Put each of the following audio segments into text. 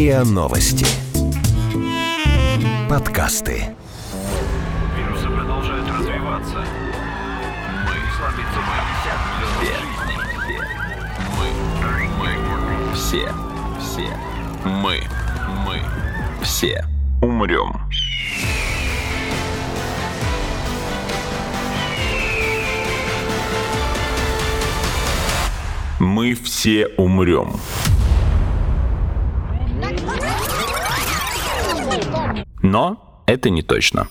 РИА Новости. Подкасты. Вирусы продолжают развиваться. Мы слабится Мы, мы, все, все, мы, мы, все умрем. Мы все умрем. Но это не точно.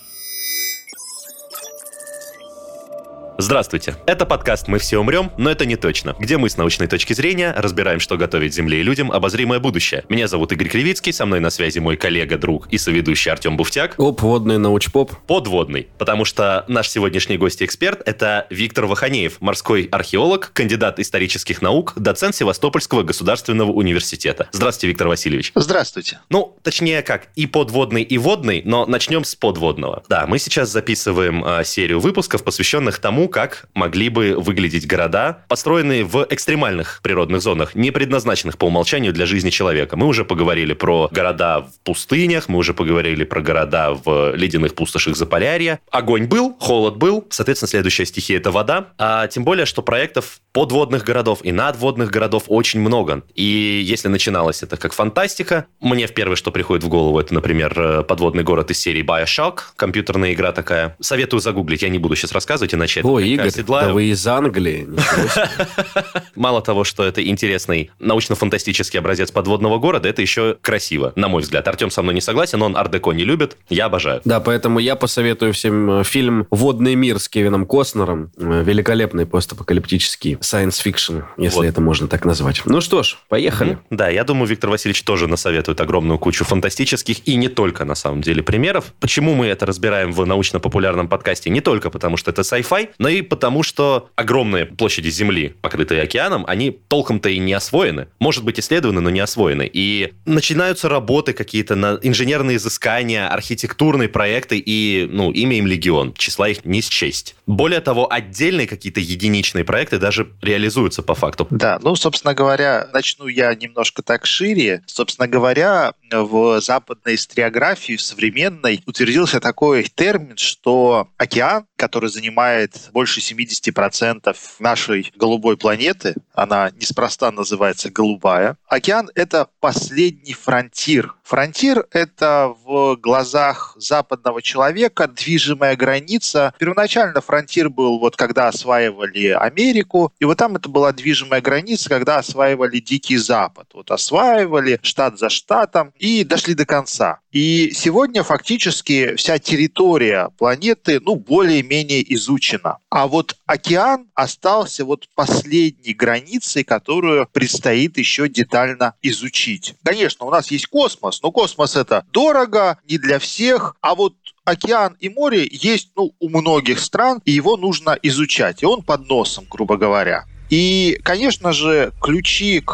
Здравствуйте. Это подкаст «Мы все умрем, но это не точно», где мы с научной точки зрения разбираем, что готовит Земле и людям обозримое будущее. Меня зовут Игорь Кривицкий, со мной на связи мой коллега, друг и соведущий Артем Буфтяк. Оп, водный научпоп. Подводный, потому что наш сегодняшний гость и эксперт – это Виктор Ваханеев, морской археолог, кандидат исторических наук, доцент Севастопольского государственного университета. Здравствуйте, Виктор Васильевич. Здравствуйте. Ну, точнее как, и подводный, и водный, но начнем с подводного. Да, мы сейчас записываем э, серию выпусков, посвященных тому, как могли бы выглядеть города, построенные в экстремальных природных зонах, не предназначенных по умолчанию для жизни человека. Мы уже поговорили про города в пустынях, мы уже поговорили про города в ледяных пустошах Заполярья. Огонь был, холод был, соответственно, следующая стихия – это вода. А тем более, что проектов подводных городов и надводных городов очень много. И если начиналось это как фантастика, мне в первое, что приходит в голову, это, например, э, подводный город из серии Bioshock, компьютерная игра такая. Советую загуглить, я не буду сейчас рассказывать, иначе это Игорь, оседлаю. да вы из Англии. Мало того, что это интересный научно-фантастический образец подводного города, это еще красиво, на мой взгляд. Артем со мной не согласен, он ар-деко не любит, я обожаю. Да, поэтому я посоветую всем э, фильм «Водный мир» с Кевином Костнером. Э, Великолепный постапокалиптический science fiction, если Вот. это можно так назвать. Ну что ж, поехали. Мгм. Да, я думаю, Виктор Васильевич тоже насоветует огромную кучу фантастических и не только, на самом деле, примеров. Почему мы это разбираем в научно-популярном подкасте? Не только потому, что это sci-fi, но и потому, что огромные площади Земли, покрытые океаном, они толком-то и не освоены. Может быть, исследованы, но не освоены. И начинаются работы какие-то, на инженерные изыскания, архитектурные проекты, и, ну, имя им легион. Числа их не счесть. Более того, отдельные какие-то единичные проекты даже реализуются по факту. Да, ну, собственно говоря, начну я немножко так шире. Собственно говоря, в западной историографии, в современной, утвердился такой термин, что океан, который занимает больше 70% нашей голубой планеты, она неспроста называется голубая, океан — это последний фронтир. Фронтир — это в глазах западного человека движимая граница. Первоначально фронтир был вот когда осваивали Америку, и вот там это была движимая граница, когда осваивали Дикий Запад. Вот осваивали штат за штатом и дошли до конца. И сегодня фактически вся территория планеты, ну, более-менее изучена. А вот океан остался вот последней границей, которую предстоит еще детально изучить. Конечно, у нас есть космос, но космос это дорого, не для всех, а вот океан и море есть ну, у многих стран, и его нужно изучать. И он под носом, грубо говоря. И, конечно же, ключи к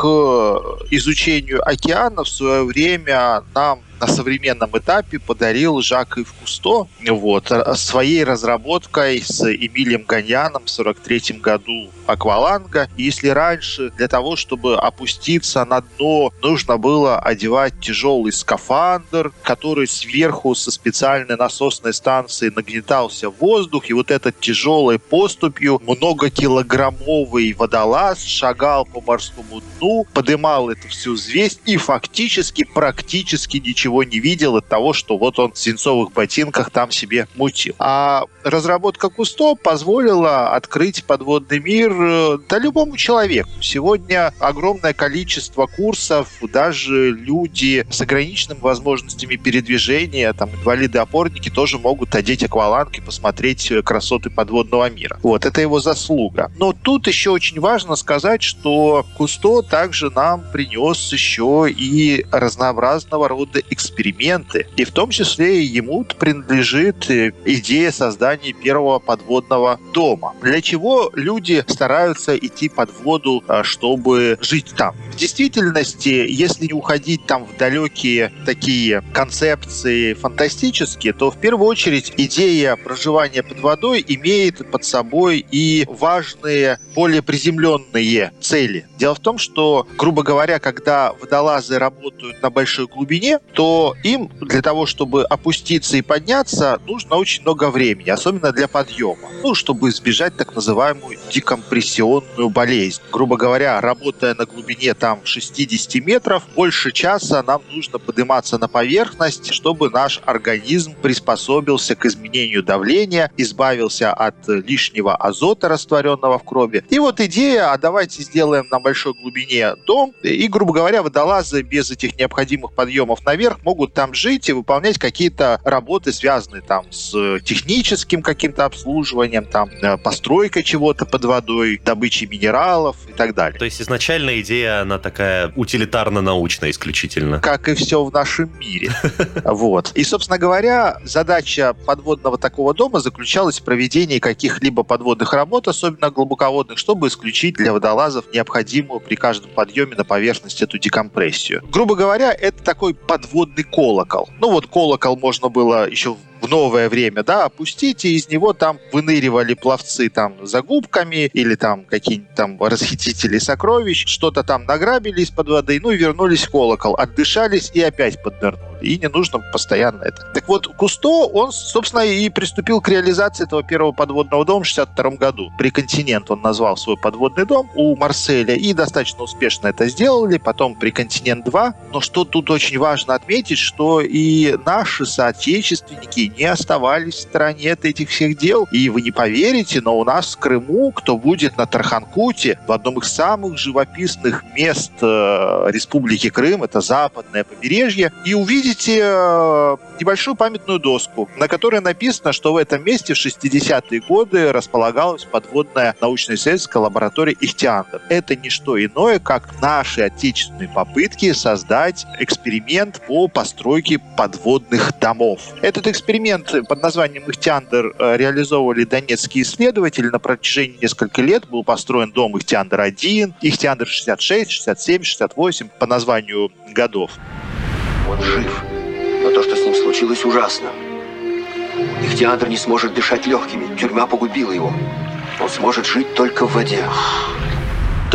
изучению океана в свое время нам на современном этапе подарил Жак Ив Кусто вот, своей разработкой с Эмилием Ганьяном в 43 году акваланга. Если раньше для того, чтобы опуститься на дно, нужно было одевать тяжелый скафандр, который сверху со специальной насосной станции нагнетался воздух, и вот этот тяжелой поступью многокилограммовый водолаз шагал по морскому дну, подымал эту всю взвесь и фактически практически ничего не видел от того, что вот он в свинцовых ботинках там себе мутил. А разработка Кусто позволила открыть подводный мир э, да любому человеку. Сегодня огромное количество курсов, даже люди с ограниченными возможностями передвижения, там инвалиды-опорники тоже могут одеть акваланг и посмотреть э, красоты подводного мира. Вот, это его заслуга. Но тут еще очень важно сказать, что Кусто также нам принес еще и разнообразного рода эксперименты. И в том числе ему принадлежит э, идея создания первого подводного дома. Для чего люди стараются идти под воду, а, чтобы жить там? В действительности, если не уходить там в далекие такие концепции фантастические, то в первую очередь идея проживания под водой имеет под собой и важные, более приземленные цели. Дело в том, что, грубо говоря, когда водолазы работают на большой глубине, то им для того, чтобы опуститься и подняться, нужно очень много времени, особенно для подъема. Ну, чтобы избежать так называемую декомпрессионную болезнь. Грубо говоря, работая на глубине там 60 метров, больше часа нам нужно подниматься на поверхность, чтобы наш организм приспособился к изменению давления, избавился от лишнего азота, растворенного в крови. И вот идея, а давайте сделаем на большой глубине дом, и, грубо говоря, водолазы без этих необходимых подъемов наверх могут там жить и выполнять какие-то работы, связанные там с техническим каким-то обслуживанием, там, э, постройкой чего-то под водой, добычей минералов и так далее. То есть изначально идея, она такая утилитарно-научная исключительно. Как и все в нашем мире. Вот. И, собственно говоря, задача подводного такого дома заключалась в проведении каких-либо подводных работ, особенно глубоководных, чтобы исключить для водолазов необходимую при каждом подъеме на поверхность эту декомпрессию. Грубо говоря, это такой подводный колокол. Ну вот колокол можно было еще новое время, да, опустить, и из него там выныривали пловцы там за губками или там какие-нибудь там расхитители сокровищ, что-то там награбили из-под воды, ну и вернулись в колокол, отдышались и опять поднырнули. И не нужно постоянно это. Так вот, Кусто, он, собственно, и приступил к реализации этого первого подводного дома в 62 году. При континент он назвал свой подводный дом у Марселя, и достаточно успешно это сделали. Потом при континент 2. Но что тут очень важно отметить, что и наши соотечественники не оставались в стороне от этих всех дел. И вы не поверите, но у нас в Крыму, кто будет на Тарханкуте, в одном из самых живописных мест э, Республики Крым, это западное побережье, и увидите э, небольшую памятную доску, на которой написано, что в этом месте в 60-е годы располагалась подводная научно-исследовательская лаборатория Ихтиандр. Это не что иное, как наши отечественные попытки создать эксперимент по постройке подводных домов. Этот эксперимент под названием Ихтиандр э, реализовывали донецкие исследователи на протяжении нескольких лет. Был построен дом Ихтиандр-1, Ихтиандр 66, 67, 68 по названию годов. Он жив, но то, что с ним случилось, ужасно. Ихтиандр не сможет дышать легкими, тюрьма погубила его. Он сможет жить только в воде.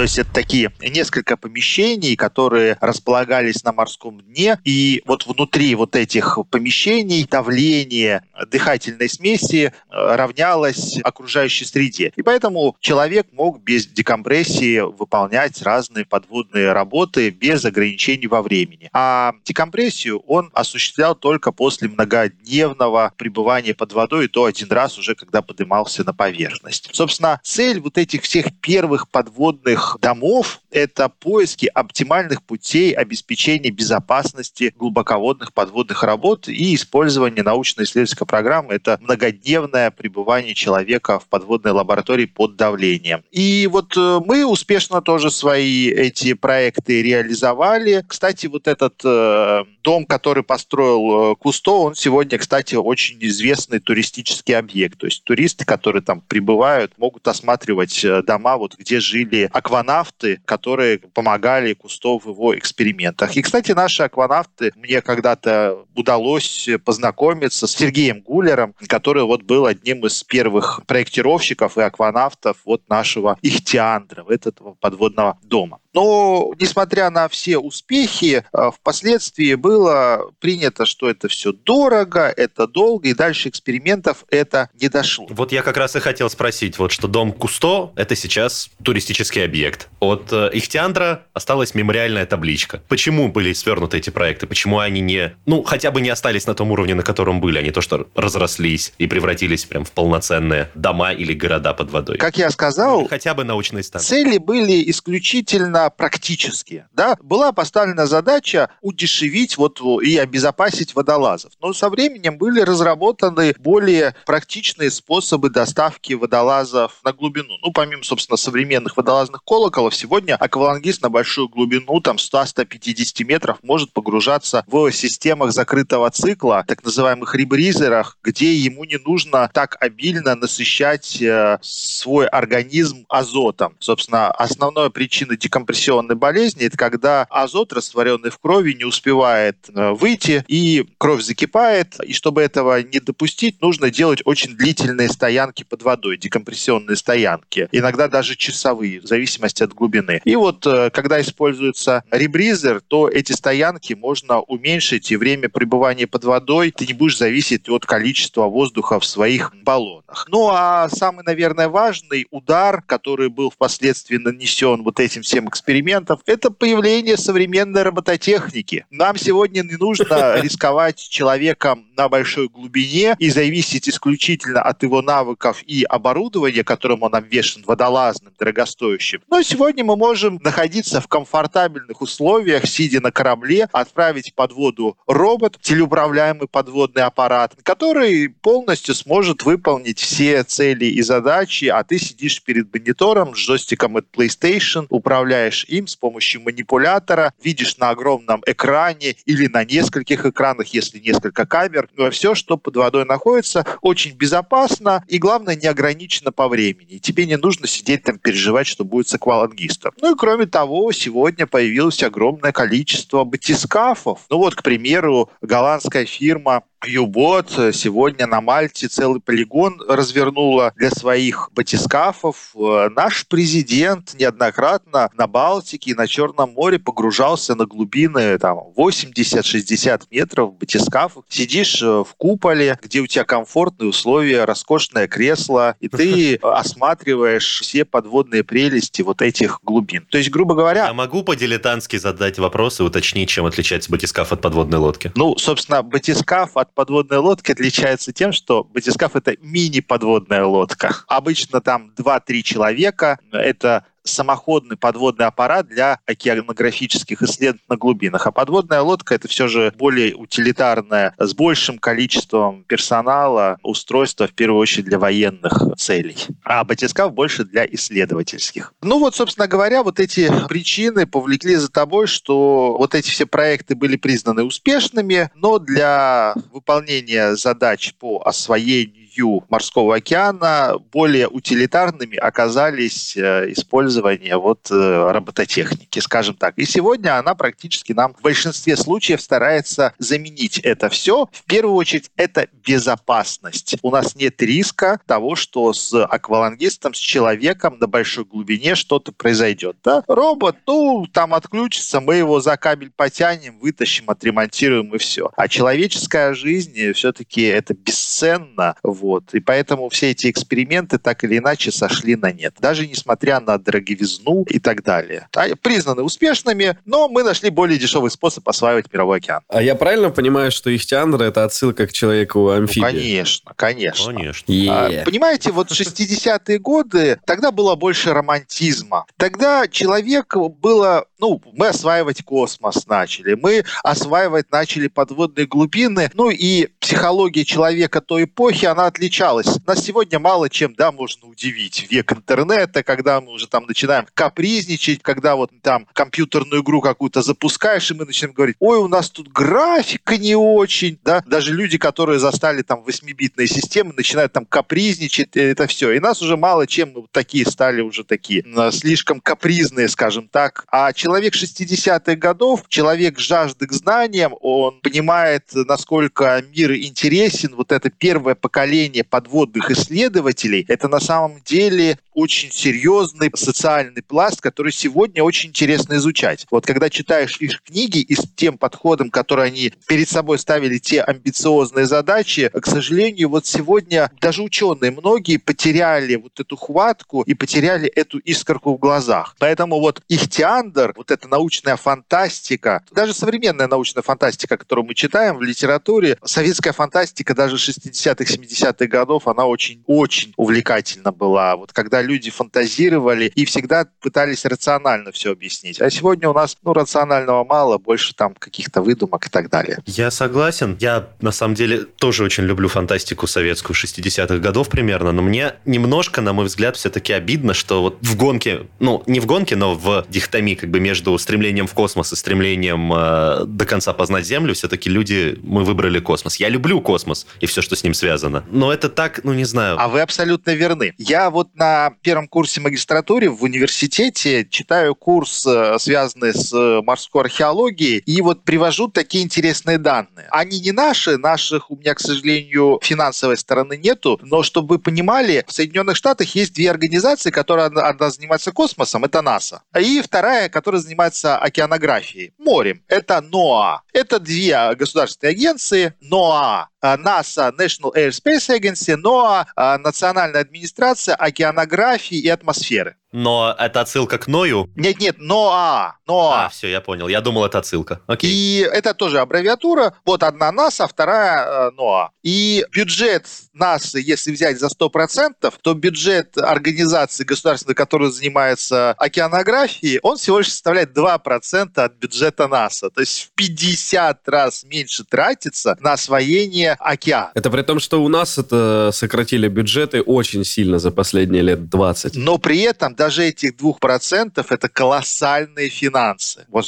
То есть это такие несколько помещений, которые располагались на морском дне, и вот внутри вот этих помещений давление дыхательной смеси э, равнялось окружающей среде. И поэтому человек мог без декомпрессии выполнять разные подводные работы без ограничений во времени. А декомпрессию он осуществлял только после многодневного пребывания под водой, и то один раз уже, когда поднимался на поверхность. Собственно, цель вот этих всех первых подводных домов — это поиски оптимальных путей обеспечения безопасности глубоководных подводных работ и использование научно-исследовательской программы. Это многодневное пребывание человека в подводной лаборатории под давлением. И вот э, мы успешно тоже свои эти проекты реализовали. Кстати, вот этот э, дом, который построил э, Кусто, он сегодня, кстати, очень известный туристический объект. То есть туристы, которые там прибывают, могут осматривать дома, вот где жили акванавты, которые помогали Кусто в его экспериментах. И, кстати, наши акванавты, мне когда-то удалось познакомиться с Сергеем Гулером, который вот был одним из первых проектировщиков и акванавтов вот нашего Ихтиандра, этого подводного дома. Но, несмотря на все успехи, э, впоследствии было принято, что это все дорого, это долго, и дальше экспериментов это не дошло. Вот я как раз и хотел спросить, вот что дом Кусто – это сейчас туристический объект. От э, Ихтиандра осталась мемориальная табличка. Почему были свернуты эти проекты? Почему они не, ну, хотя бы не остались на том уровне, на котором были, а не то, что разрослись и превратились прям в полноценные дома или города под водой? Как я сказал, ну, хотя бы научные станции. Цели были исключительно практические. Да? Была поставлена задача удешевить вот и обезопасить водолазов. Но со временем были разработаны более практичные способы доставки водолазов на глубину. Ну, помимо, собственно, современных водолазных колоколов, сегодня аквалангист на большую глубину, там 100-150 метров, может погружаться в системах закрытого цикла, так называемых ребризерах, где ему не нужно так обильно насыщать э, свой организм азотом. Собственно, основная причина декомпрессионной болезни – это когда азот, растворенный в крови, не успевает э, выйти, и кровь закипает, и чтобы этого не допустить, нужно делать очень длительные стоянки под водой, декомпрессионные стоянки, иногда даже часовые, в зависимости от глубины. И вот э, когда используется ребризер, то эти стоянки можно уменьшить, и время пребывания под водой ты не будешь зависеть от количества воздуха в своих баллонах. Ну а самый, наверное, важный удар, который был впоследствии нанесен вот этим всем экспериментом, это появление современной робототехники. Нам сегодня не нужно рисковать человеком на большой глубине и зависеть исключительно от его навыков и оборудования, которым он обвешен водолазным, дорогостоящим. Но сегодня мы можем находиться в комфортабельных условиях, сидя на корабле, отправить под воду робот, телеуправляемый подводный аппарат, который полностью сможет выполнить все цели и задачи, а ты сидишь перед монитором с джойстиком от PlayStation, управляешь им с помощью манипулятора, видишь на огромном экране или на нескольких экранах, если несколько камер, все, что под водой находится, очень безопасно и, главное, не ограничено по времени. Тебе не нужно сидеть там переживать, что будет с аквалангистом. Ну и кроме того, сегодня появилось огромное количество батискафов. Ну вот, к примеру, голландская фирма Юбот сегодня на Мальте целый полигон развернула для своих батискафов. Наш президент неоднократно на Балтике и на Черном море погружался на глубины там, 80-60 метров в батискафах. Сидишь э, в куполе, где у тебя комфортные условия, роскошное кресло, и ты осматриваешь все подводные прелести вот этих глубин. То есть, грубо говоря... Я могу по-дилетантски задать вопрос и уточнить, чем отличается батискаф от подводной лодки? Ну, собственно, батискаф от подводной лодки отличается тем, что батискаф — это мини-подводная лодка. Обычно там 2-3 человека. Это самоходный подводный аппарат для океанографических исследований на глубинах. А подводная лодка это все же более утилитарная, с большим количеством персонала, устройства, в первую очередь, для военных целей. А батискаф больше для исследовательских. Ну вот, собственно говоря, вот эти причины повлекли за тобой, что вот эти все проекты были признаны успешными, но для выполнения задач по освоению дну морского океана более утилитарными оказались э, использование вот э, робототехники, скажем так. И сегодня она практически нам в большинстве случаев старается заменить это все. В первую очередь это безопасность. У нас нет риска того, что с аквалангистом, с человеком на большой глубине что-то произойдет. Да? Робот, ну, там отключится, мы его за кабель потянем, вытащим, отремонтируем и все. А человеческая жизнь все-таки это бесценно. Вот. И поэтому все эти эксперименты так или иначе сошли на нет. Даже несмотря на дороговизну и так далее. Признаны успешными, но мы нашли более дешевый способ осваивать мировой океан. А я правильно понимаю, что Ихтиандр — это отсылка к человеку амфибии? Ну, конечно, конечно. Конечно. Yeah. А, понимаете, вот 60-е годы, тогда было больше романтизма. Тогда человек было, ну, мы осваивать космос начали, мы осваивать начали подводные глубины, ну и психология человека той эпохи, она отличалась. Нас сегодня мало чем, да, можно удивить. Век интернета, когда мы уже там начинаем капризничать, когда вот там компьютерную игру какую-то запускаешь, и мы начинаем говорить, ой, у нас тут графика не очень, да, даже люди, которые застали там 8-битные системы, начинают там капризничать, это все. И нас уже мало чем мы вот такие стали уже такие, слишком капризные, скажем так. А человек 60-х годов, человек жажды к знаниям, он понимает, насколько мир интересен, вот это первое поколение подводных исследователей, это на самом деле очень серьезный социальный пласт, который сегодня очень интересно изучать. Вот когда читаешь их книги и с тем подходом, который они перед собой ставили, те амбициозные задачи, к сожалению, вот сегодня даже ученые многие потеряли вот эту хватку и потеряли эту искорку в глазах. Поэтому вот Ихтиандр, вот эта научная фантастика, даже современная научная фантастика, которую мы читаем в литературе, советская фантастика даже 60-х, 70-х годов, она очень-очень увлекательна была. Вот когда когда люди фантазировали и всегда пытались рационально все объяснить. А сегодня у нас ну, рационального мало, больше там каких-то выдумок и так далее. Я согласен. Я, на самом деле, тоже очень люблю фантастику советскую 60-х годов примерно, но мне немножко, на мой взгляд, все-таки обидно, что вот в гонке, ну, не в гонке, но в дихотомии как бы между стремлением в космос и стремлением э, до конца познать Землю, все-таки люди, мы выбрали космос. Я люблю космос и все, что с ним связано. Но это так, ну, не знаю. А вы абсолютно верны. Я вот на первом курсе магистратуры в университете читаю курс, э, связанный с э, морской археологией, и вот привожу такие интересные данные. Они не наши, наших у меня, к сожалению, финансовой стороны нету, но чтобы вы понимали, в Соединенных Штатах есть две организации, которые одна занимается космосом, это НАСА, и вторая, которая занимается океанографией, морем, это НОА. Это две государственные агенции, НОА НАСА, National Airspace Agency, НОА, Национальная администрация океанографии и атмосферы. Но это отсылка к Ною? Нет-нет, НОА. НОА. А, все, я понял. Я думал, это отсылка. Окей. И это тоже аббревиатура. Вот одна НАСА, вторая э, НОА. И бюджет НАСА, если взять за 100%, то бюджет организации государственной, которая занимается океанографией, он всего лишь составляет 2% от бюджета НАСА. То есть в 50 раз меньше тратится на освоение океана. Это при том, что у нас это сократили бюджеты очень сильно за последние лет 20. Но при этом даже этих 2% это колоссальные финансы. Вот,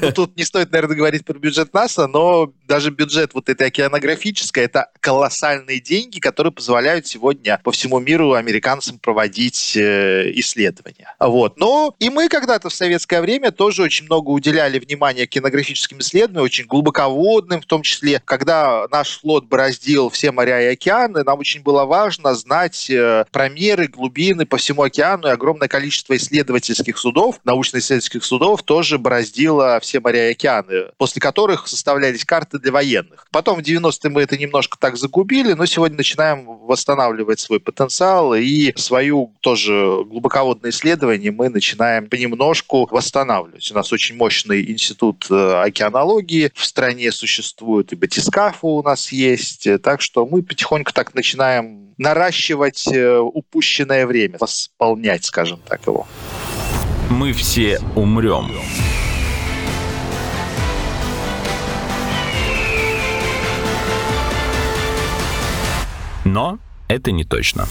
ну, тут не стоит, наверное, говорить про бюджет НАСА, но даже бюджет вот этой океанографической это колоссальные деньги, которые позволяют сегодня по всему миру американцам проводить э, исследования. Вот. Но и мы когда-то в советское время тоже очень много уделяли внимания океанографическим исследованиям, очень глубоководным, в том числе, когда наш флот бороздил все моря и океаны, нам очень было важно знать э, промеры, глубины по всему океану, и огромное количество исследовательских судов, научно-исследовательских судов тоже бороздило все моря и океаны, после которых составлялись карты для военных. Потом в 90-е мы это немножко так загубили, но сегодня начинаем восстанавливать свой потенциал и свою тоже глубоководное исследование мы начинаем понемножку восстанавливать. У нас очень мощный институт э, океанологии в стране существует, и батискафы у нас есть, так что мы потихоньку так начинаем наращивать э, упущенное время, восполнять, скажем так, его. Мы все умрем. Но это не точно.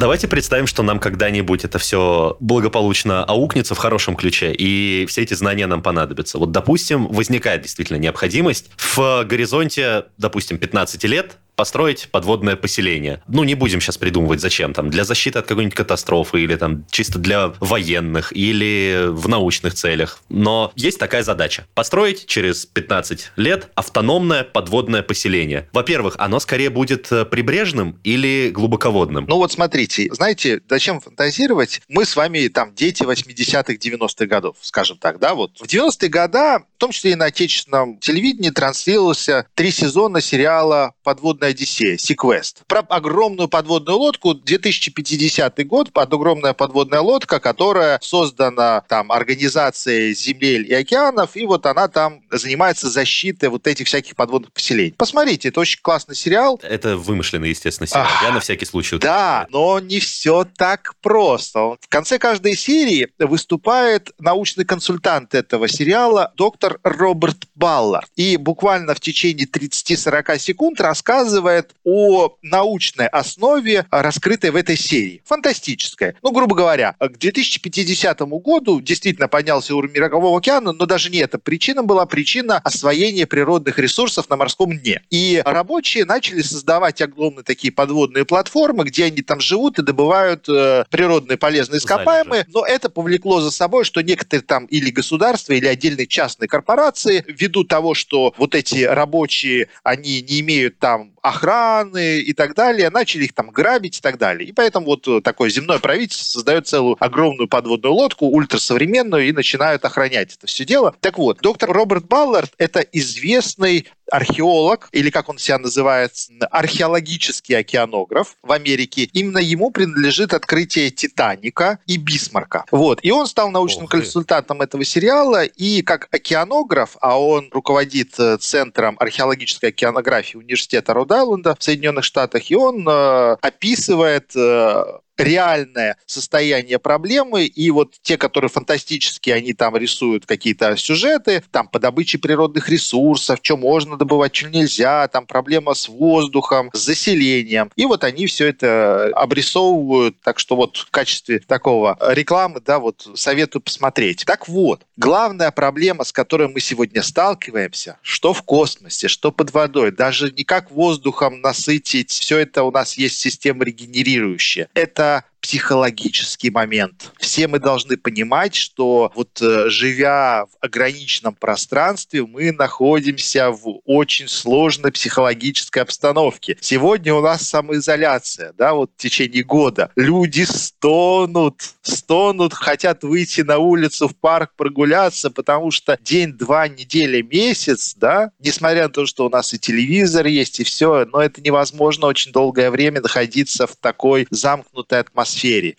Давайте представим, что нам когда-нибудь это все благополучно аукнется в хорошем ключе, и все эти знания нам понадобятся. Вот, допустим, возникает действительно необходимость в горизонте, допустим, 15 лет построить подводное поселение. Ну, не будем сейчас придумывать, зачем там, для защиты от какой-нибудь катастрофы или там чисто для военных или в научных целях. Но есть такая задача. Построить через 15 лет автономное подводное поселение. Во-первых, оно скорее будет э, прибрежным или глубоководным? Ну вот смотрите, знаете, зачем фантазировать? Мы с вами там дети 80-х, 90-х годов, скажем так, да, вот. В 90-е годы, в том числе и на отечественном телевидении, транслировался три сезона сериала «Подводная Одиссея, Sequest. Про огромную подводную лодку, 2050 год, под огромная подводная лодка, которая создана там организацией земель и океанов, и вот она там занимается защитой вот этих всяких подводных поселений. Посмотрите, это очень классный сериал. Это вымышленный, естественно, сериал. Ах, Я на всякий случай. Да, но не все так просто. В конце каждой серии выступает научный консультант этого сериала, доктор Роберт Баллард. И буквально в течение 30-40 секунд рассказывает, рассказывает о научной основе, раскрытой в этой серии. Фантастическая. Ну, грубо говоря, к 2050 году действительно поднялся уровень Мирового океана, но даже не эта причина была причина освоения природных ресурсов на морском дне. И рабочие начали создавать огромные такие подводные платформы, где они там живут и добывают э, природные полезные ископаемые, но это повлекло за собой, что некоторые там или государства, или отдельные частные корпорации, ввиду того, что вот эти рабочие, они не имеют там охраны и так далее, начали их там грабить и так далее. И поэтому вот такое земное правительство создает целую огромную подводную лодку, ультрасовременную, и начинают охранять это все дело. Так вот, доктор Роберт Баллард – это известный археолог, или как он себя называет, археологический океанограф в Америке. Именно ему принадлежит открытие Титаника и Бисмарка. Вот. И он стал научным ты. консультантом этого сериала, и как океанограф, а он руководит э, Центром археологической океанографии Университета Род-Айленда в Соединенных Штатах, и он э, описывает э, реальное состояние проблемы, и вот те, которые фантастические, они там рисуют какие-то сюжеты, там по добыче природных ресурсов, что можно добывать, что нельзя, там проблема с воздухом, с заселением. И вот они все это обрисовывают, так что вот в качестве такого рекламы, да, вот советую посмотреть. Так вот, главная проблема, с которой мы сегодня сталкиваемся, что в космосе, что под водой, даже не как воздухом насытить, все это у нас есть система регенерирующая. Это психологический момент. Все мы должны понимать, что вот э, живя в ограниченном пространстве, мы находимся в очень сложной психологической обстановке. Сегодня у нас самоизоляция, да, вот в течение года. Люди стонут, стонут, хотят выйти на улицу, в парк прогуляться, потому что день, два, неделя, месяц, да, несмотря на то, что у нас и телевизор есть, и все, но это невозможно очень долгое время находиться в такой замкнутой атмосфере.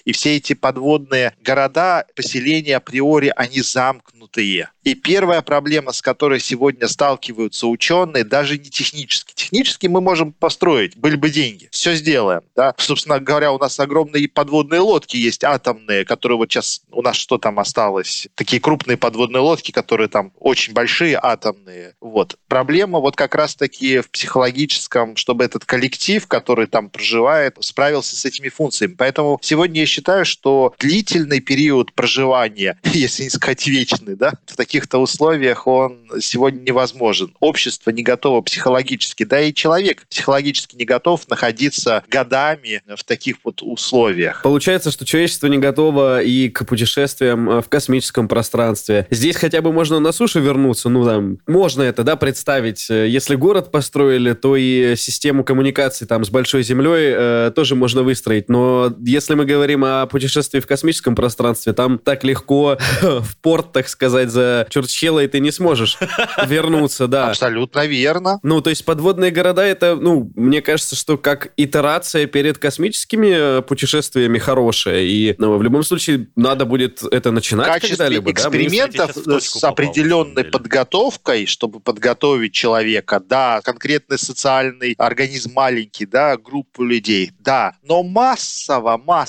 И все эти подводные города, поселения априори, они замкнутые. И первая проблема, с которой сегодня сталкиваются ученые, даже не технически. Технически мы можем построить, были бы деньги. Все сделаем. Да? Собственно говоря, у нас огромные подводные лодки есть, атомные, которые вот сейчас у нас что там осталось? Такие крупные подводные лодки, которые там очень большие, атомные. Вот. Проблема вот как раз-таки в психологическом, чтобы этот коллектив, который там проживает, справился с этими функциями. Поэтому сегодня я считаю, что длительный период проживания, если не сказать вечный, да, в таких-то условиях он сегодня невозможен. Общество не готово психологически, да и человек психологически не готов находиться годами в таких вот условиях. Получается, что человечество не готово и к путешествиям э, в космическом пространстве. Здесь хотя бы можно на суше вернуться, ну там, можно это, да, представить. Если город построили, то и систему коммуникации там с большой землей э, тоже можно выстроить. Но если мы говорим о путешествии в космическом пространстве, там так легко в порт, так сказать, за Чурчхелой ты не сможешь вернуться, да. Абсолютно верно. Ну, то есть подводные города это, ну, мне кажется, что как итерация перед космическими э, путешествиями хорошая. И ну, в любом случае надо будет это начинать качестве когда-либо, да? Экспериментов точку с попал, определенной подготовкой, чтобы подготовить человека, да, конкретный социальный организм маленький, да, группу людей, да, но массово, массово.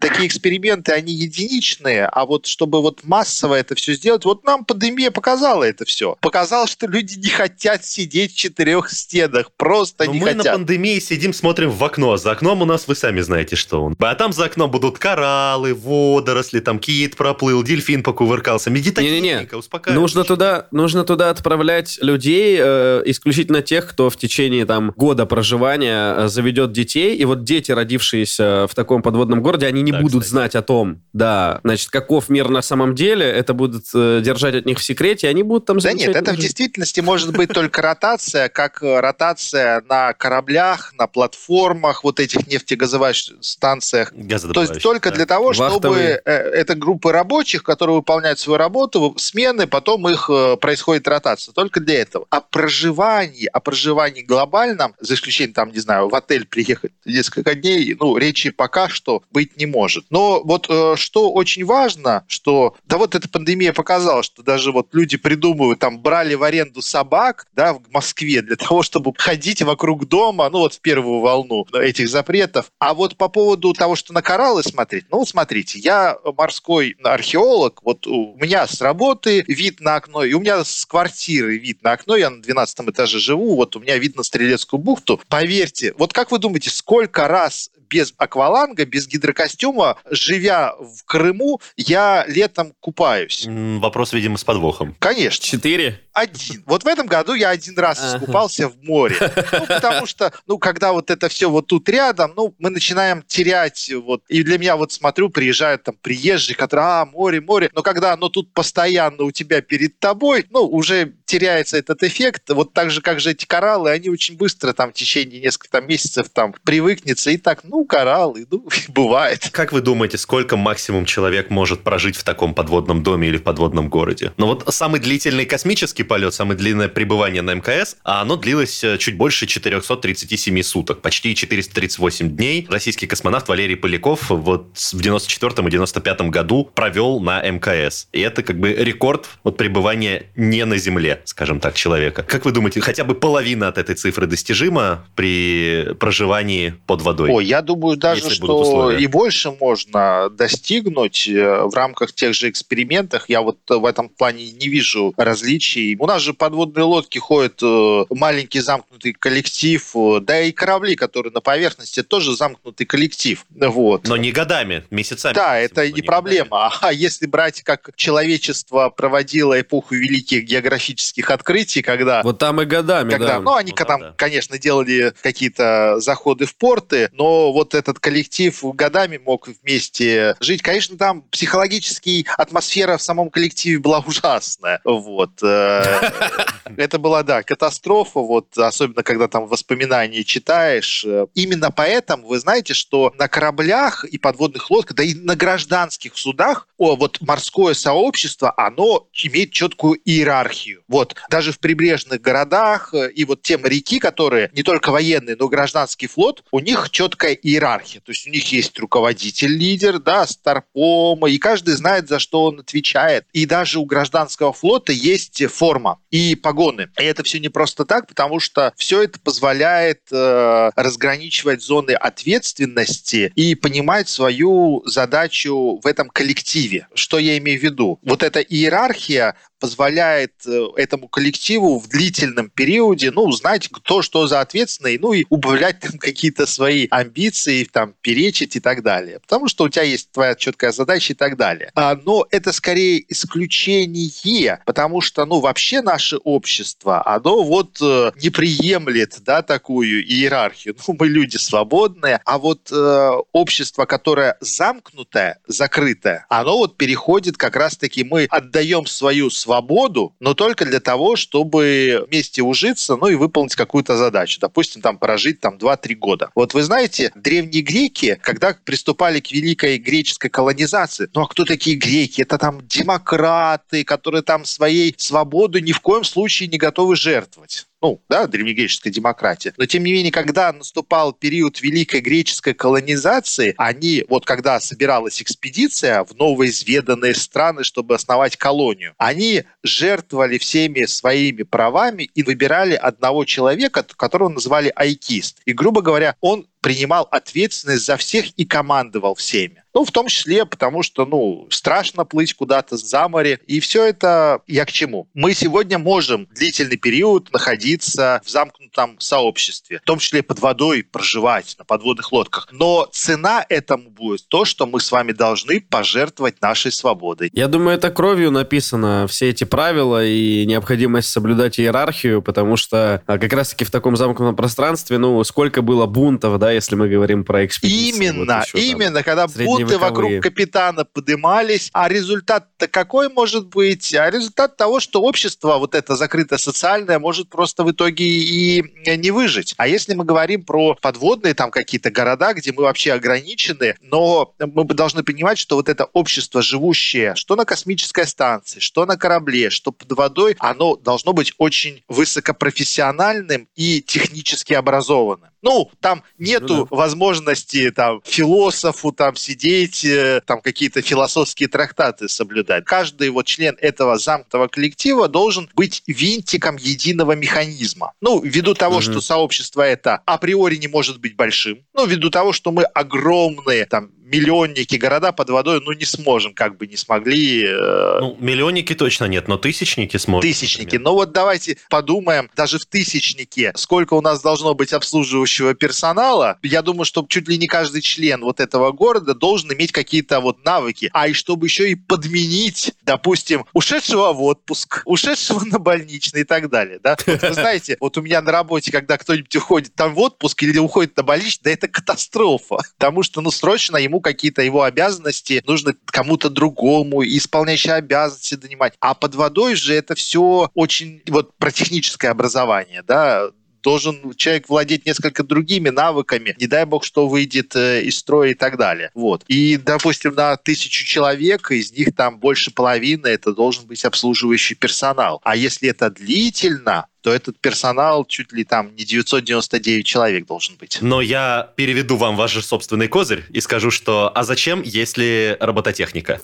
Такие эксперименты, они единичные, а вот чтобы вот массово это все сделать, вот нам пандемия показала это все. Показала, что люди не хотят сидеть в четырех стенах, просто Но не мы на хотят. пандемии сидим, смотрим в окно. За окном у нас, вы сами знаете, что он. А там за окном будут кораллы, водоросли, там кит проплыл, дельфин покувыркался. Не-не-не. Медитативненько, успокаивающе. Нужно туда, нужно туда отправлять людей, э, исключительно тех, кто в течение там года проживания э, заведет детей, и вот дети, родившиеся в таком подводном городе, они не Да, будут кстати. знать о том, да, значит, каков мир на самом деле, это будут э, держать от них в секрете, и они будут там Да нет, это в жить. действительности может быть только ротация, как э, ротация на кораблях, на платформах, вот этих нефтегазовых станциях. То есть только да. для того, чтобы э, это группы рабочих, которые выполняют свою работу, смены, потом их э, происходит ротация. Только для этого. О проживании, о проживании глобальном, за исключением, там, не знаю, в отель приехать несколько дней, ну, речи пока что быть не может. Но вот э, что очень важно, что, да вот эта пандемия показала, что даже вот люди придумывают, там, брали в аренду собак, да, в Москве для того, чтобы ходить вокруг дома, ну, вот в первую волну этих запретов. А вот по поводу того, что на кораллы смотреть, ну, смотрите, я морской археолог, вот у меня с работы вид на окно, и у меня с квартиры вид на окно, я на 12 этаже живу, вот у меня вид на Стрелецкую бухту. Поверьте, вот как вы думаете, сколько раз без акваланга, без гидрокостюма, живя в Крыму, я летом купаюсь? Вопрос, видимо, с подвохом. Конечно. Четыре? Один. Вот в этом году я один раз искупался в море. Ну, потому что, ну, когда вот это все вот тут рядом, ну, мы начинаем терять вот. И для меня вот смотрю, приезжают там приезжие, которые, а, море, море. Но когда оно тут постоянно у тебя перед тобой, ну, уже теряется этот эффект. Вот так же, как же эти кораллы, они очень быстро там в течение нескольких там, месяцев там привыкнется. И так, ну, кораллы, ну, бывает. Как вы думаете, сколько максимум человек может прожить в таком подводном доме или в подводном городе? Ну вот самый длительный космический космический полет, самое длинное пребывание на МКС, а оно длилось э, чуть больше 437 суток, почти 438 дней. Российский космонавт Валерий Поляков вот в 94 и 95 году провел на МКС. И это как бы рекорд вот пребывания не на Земле, скажем так, человека. Как вы думаете, хотя бы половина от этой цифры достижима при проживании под водой? Ой, я думаю даже, что и больше можно достигнуть э, в рамках тех же экспериментов. Я вот в этом плане не вижу различий. У нас же подводные лодки ходят э, маленький замкнутый коллектив, э, да и корабли, которые на поверхности, тоже замкнутый коллектив. Вот. Но не годами, месяцами. Да, это не проблема. Годами. А если брать, как человечество проводило эпоху великих географических открытий, когда... Вот там и годами, когда, да. Ну, они ну, там, да. конечно, делали какие-то заходы в порты, но вот этот коллектив годами мог вместе жить. Конечно, там психологически атмосфера в самом коллективе была ужасная. Вот. Э, это была, да, катастрофа, вот, особенно когда там воспоминания читаешь. Именно поэтому вы знаете, что на кораблях и подводных лодках, да и на гражданских судах, о, вот морское сообщество, оно имеет четкую иерархию. Вот, даже в прибрежных городах э, и вот те моряки, которые не только военные, но и гражданский флот, у них четкая иерархия. То есть у них есть руководитель, лидер, да, старпома, и каждый знает, за что он отвечает. И даже у гражданского флота есть форма и погоны. И это все не просто так, потому что все это позволяет э, разграничивать зоны ответственности и понимать свою задачу в этом коллективе. Что я имею в виду? Вот эта иерархия позволяет э, этому коллективу в длительном периоде, ну, знать, кто что за ответственный, ну, и убавлять там какие-то свои амбиции, там, перечить и так далее. Потому что у тебя есть твоя четкая задача и так далее. А, но это скорее исключение, потому что, ну, вообще наше общество, оно вот э, не приемлет, да, такую иерархию. Ну, мы люди свободные, а вот э, общество, которое замкнутое, закрытое, оно вот переходит как раз-таки, мы отдаем свою свободу свободу, но только для того, чтобы вместе ужиться, ну и выполнить какую-то задачу. Допустим, там прожить там 2-3 года. Вот вы знаете, древние греки, когда приступали к великой греческой колонизации, ну а кто такие греки? Это там демократы, которые там своей свободу ни в коем случае не готовы жертвовать ну, да, древнегреческая демократия. Но, тем не менее, когда наступал период великой греческой колонизации, они, вот когда собиралась экспедиция в новоизведанные страны, чтобы основать колонию, они жертвовали всеми своими правами и выбирали одного человека, которого называли айкист. И, грубо говоря, он принимал ответственность за всех и командовал всеми. Ну, в том числе, потому что, ну, страшно плыть куда-то за море. И все это я к чему? Мы сегодня можем длительный период находиться в замкнутом сообществе, в том числе под водой проживать на подводных лодках. Но цена этому будет то, что мы с вами должны пожертвовать нашей свободой. Я думаю, это кровью написано, все эти правила и необходимость соблюдать иерархию, потому что а, как раз-таки в таком замкнутом пространстве, ну, сколько было бунтов, да, если мы говорим про экспедиции. Именно, вот еще, именно, там, когда бунты вокруг капитана подымались. А результат-то какой может быть? А результат того, что общество, вот это закрытое социальное, может просто в итоге и не выжить. А если мы говорим про подводные там какие-то города, где мы вообще ограничены, но мы должны понимать, что вот это общество, живущее что на космической станции, что на корабле, что под водой, оно должно быть очень высокопрофессиональным и технически образованным. Ну, там нету ну, да. возможности там философу там сидеть, э, там какие-то философские трактаты соблюдать. Каждый вот член этого замкнутого коллектива должен быть винтиком единого механизма. Ну, ввиду того, угу. что сообщество это априори не может быть большим, ну, ввиду того, что мы огромные, там, миллионники города под водой, ну, не сможем, как бы не смогли. Э... Ну, миллионники точно нет, но тысячники сможем. Тысячники. Например. Ну, вот давайте подумаем, даже в тысячнике, сколько у нас должно быть обслуживающего персонала. Я думаю, что чуть ли не каждый член вот этого города должен иметь какие-то вот навыки. А и чтобы еще и подменить, допустим, ушедшего в отпуск, ушедшего на больничный и так далее, да. Вот вы знаете, вот у меня на работе, когда кто-нибудь уходит там в отпуск или уходит на больничный, да это катастрофа. Потому что, ну, срочно ему какие-то его обязанности нужно кому-то другому, исполняющие обязанности донимать. А под водой же это все очень вот про техническое образование, да, должен человек владеть несколько другими навыками, не дай бог, что выйдет э, из строя и так далее. Вот. И, допустим, на тысячу человек, из них там больше половины это должен быть обслуживающий персонал. А если это длительно, то этот персонал чуть ли там не 999 человек должен быть. Но я переведу вам ваш же собственный козырь и скажу, что а зачем, если робототехника?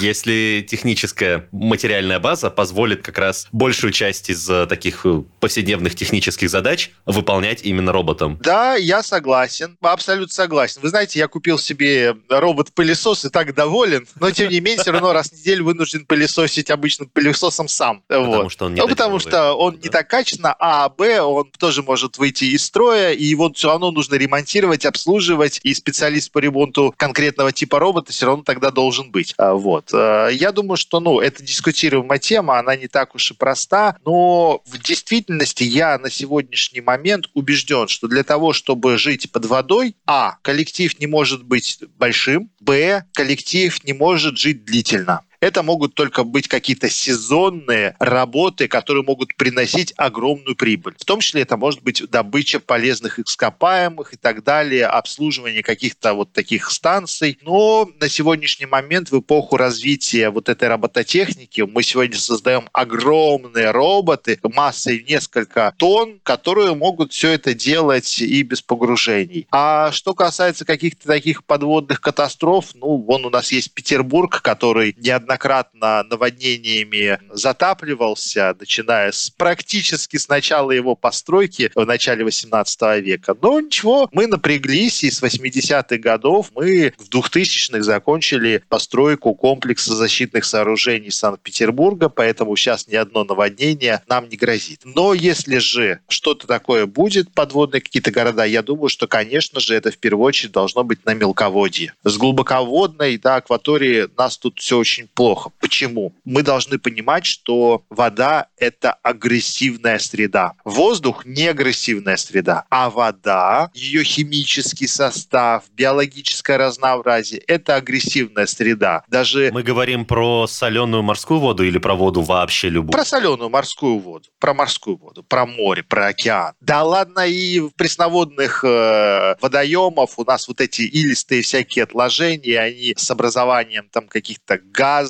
Если техническая материальная база позволит как раз большую часть из э, таких э, повседневных технических задач выполнять именно роботом? Да, я согласен, абсолютно согласен. Вы знаете, я купил себе робот-пылесос и так доволен, но тем не менее все равно раз в неделю вынужден пылесосить обычным пылесосом сам. Потому что он не Ну, потому что он не такая качественно, а Б, он тоже может выйти из строя, и его все равно нужно ремонтировать, обслуживать, и специалист по ремонту конкретного типа робота все равно тогда должен быть. А, Вот. А, Я думаю, что, ну, это дискутируемая тема, она не так уж и проста, но в действительности я на сегодняшний момент убежден, что для того, чтобы жить под водой, а, коллектив не может быть большим, б, коллектив не может жить длительно. Это могут только быть какие-то сезонные работы, которые могут приносить огромную прибыль. В том числе это может быть добыча полезных ископаемых и так далее, обслуживание каких-то вот таких станций. Но на сегодняшний момент в эпоху развития вот этой робототехники мы сегодня создаем огромные роботы массой несколько тонн, которые могут все это делать и без погружений. А что касается каких-то таких подводных катастроф, ну, вон у нас есть Петербург, который неоднократно наводнениями затапливался, начиная с практически с начала его постройки в начале 18 века. Но ничего, мы напряглись, и с 80-х годов мы в 2000-х закончили постройку комплекса защитных сооружений Санкт-Петербурга, поэтому сейчас ни одно наводнение нам не грозит. Но если же что-то такое будет, подводные какие-то города, я думаю, что, конечно же, это в первую очередь должно быть на мелководье. С глубоководной, да, акватории нас тут все очень плохо. Почему? Мы должны понимать, что вода – это агрессивная среда. Воздух – не агрессивная среда, а вода, ее химический состав, биологическое разнообразие – это агрессивная среда. Даже Мы говорим про соленую морскую воду или про воду вообще любую? про соленую морскую воду, про морскую воду, про море, про океан. Да ладно, и в пресноводных э, водоемов у нас вот эти илистые всякие отложения, они с образованием там каких-то газов,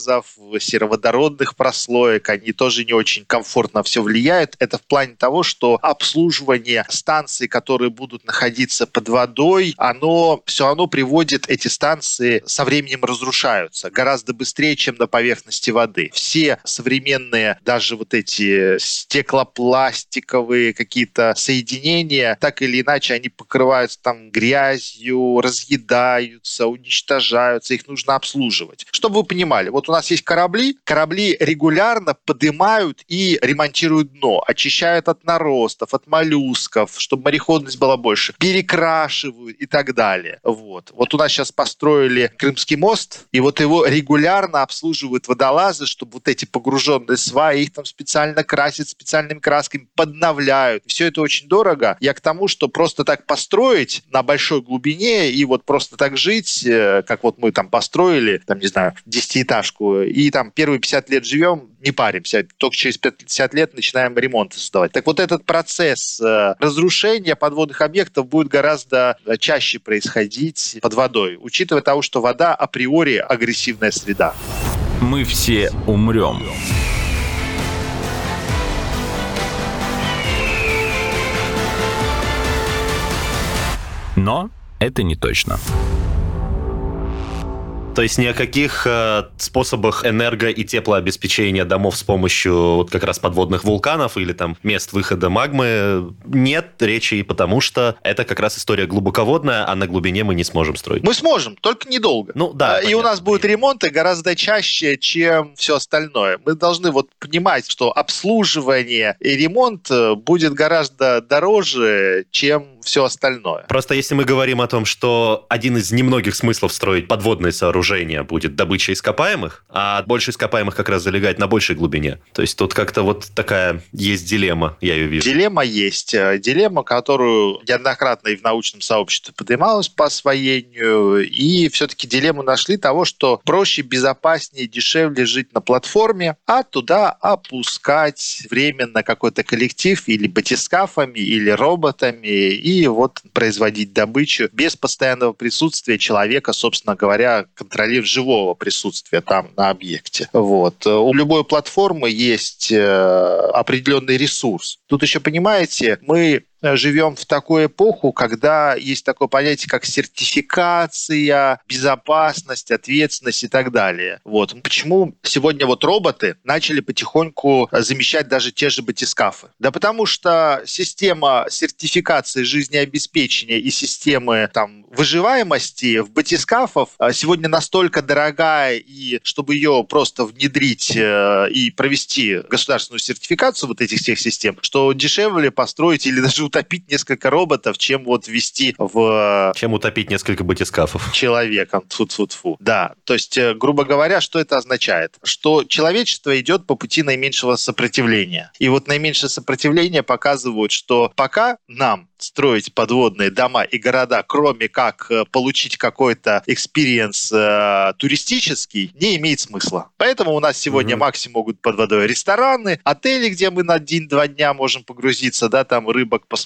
сероводородных прослоек, они тоже не очень комфортно все влияют. Это в плане того, что обслуживание станций, которые будут находиться под водой, оно все равно приводит эти станции со временем разрушаются гораздо быстрее, чем на поверхности воды. Все современные даже вот эти стеклопластиковые какие-то соединения, так или иначе, они покрываются там грязью, разъедаются, уничтожаются, их нужно обслуживать. Чтобы вы понимали, вот у нас есть корабли, корабли регулярно поднимают и ремонтируют дно, очищают от наростов, от моллюсков, чтобы мореходность была больше, перекрашивают и так далее. Вот. Вот у нас сейчас построили Крымский мост, и вот его регулярно обслуживают водолазы, чтобы вот эти погруженные сваи, их там специально красят специальными красками, подновляют. Все это очень дорого. Я к тому, что просто так построить на большой глубине и вот просто так жить, э, как вот мы там построили, там, не знаю, десятиэтажку, и там первые 50 лет живем, не паримся, только через 50 лет начинаем ремонт создавать. Так вот этот процесс э, разрушения подводных объектов будет гораздо э, чаще происходить под водой, учитывая того, что вода априори агрессивная среда. Мы все умрем. Но это не точно. То есть ни о каких э, способах энерго- и теплообеспечения домов с помощью вот как раз подводных вулканов или там мест выхода магмы нет речи, и потому что это как раз история глубоководная, а на глубине мы не сможем строить. Мы сможем, только недолго. Ну да. А, и у нас будут ремонты гораздо чаще, чем все остальное. Мы должны вот понимать, что обслуживание и ремонт э, будет гораздо дороже, чем все остальное. Просто если мы говорим о том, что один из немногих смыслов строить подводные сооружения окружения будет добыча ископаемых, а больше ископаемых как раз залегать на большей глубине. То есть тут как-то вот такая есть дилемма, я ее вижу. Дилемма есть. Э, дилемма, которую неоднократно и в научном сообществе поднималась по освоению, и все-таки дилемму нашли того, что проще, безопаснее, дешевле жить на платформе, а туда опускать временно какой-то коллектив или батискафами, или роботами, и вот производить добычу без постоянного присутствия человека, собственно говоря, контролив живого присутствия там на объекте. Вот. У любой платформы есть э, определенный ресурс. Тут еще, понимаете, мы Э, живем в такую эпоху, когда есть такое понятие, как сертификация, безопасность, ответственность и так далее. Вот. Почему сегодня вот роботы начали потихоньку замещать даже те же батискафы? Да потому что система сертификации жизнеобеспечения и системы там, выживаемости в батискафов э, сегодня настолько дорогая, и чтобы ее просто внедрить э, и провести государственную сертификацию вот этих всех систем, что дешевле построить или даже утопить несколько роботов, чем вот ввести в... Чем утопить несколько батискафов. Человеком. Тфу -тфу -тфу. Да. То есть, э, грубо говоря, что это означает? Что человечество идет по пути наименьшего сопротивления. И вот наименьшее сопротивление показывают, что пока нам строить подводные дома и города, кроме как э, получить какой-то experience э, туристический, не имеет смысла. Поэтому у нас сегодня mm-hmm. максимум могут под водой рестораны, отели, где мы на один-два дня можем погрузиться, да, там рыбок посмотреть,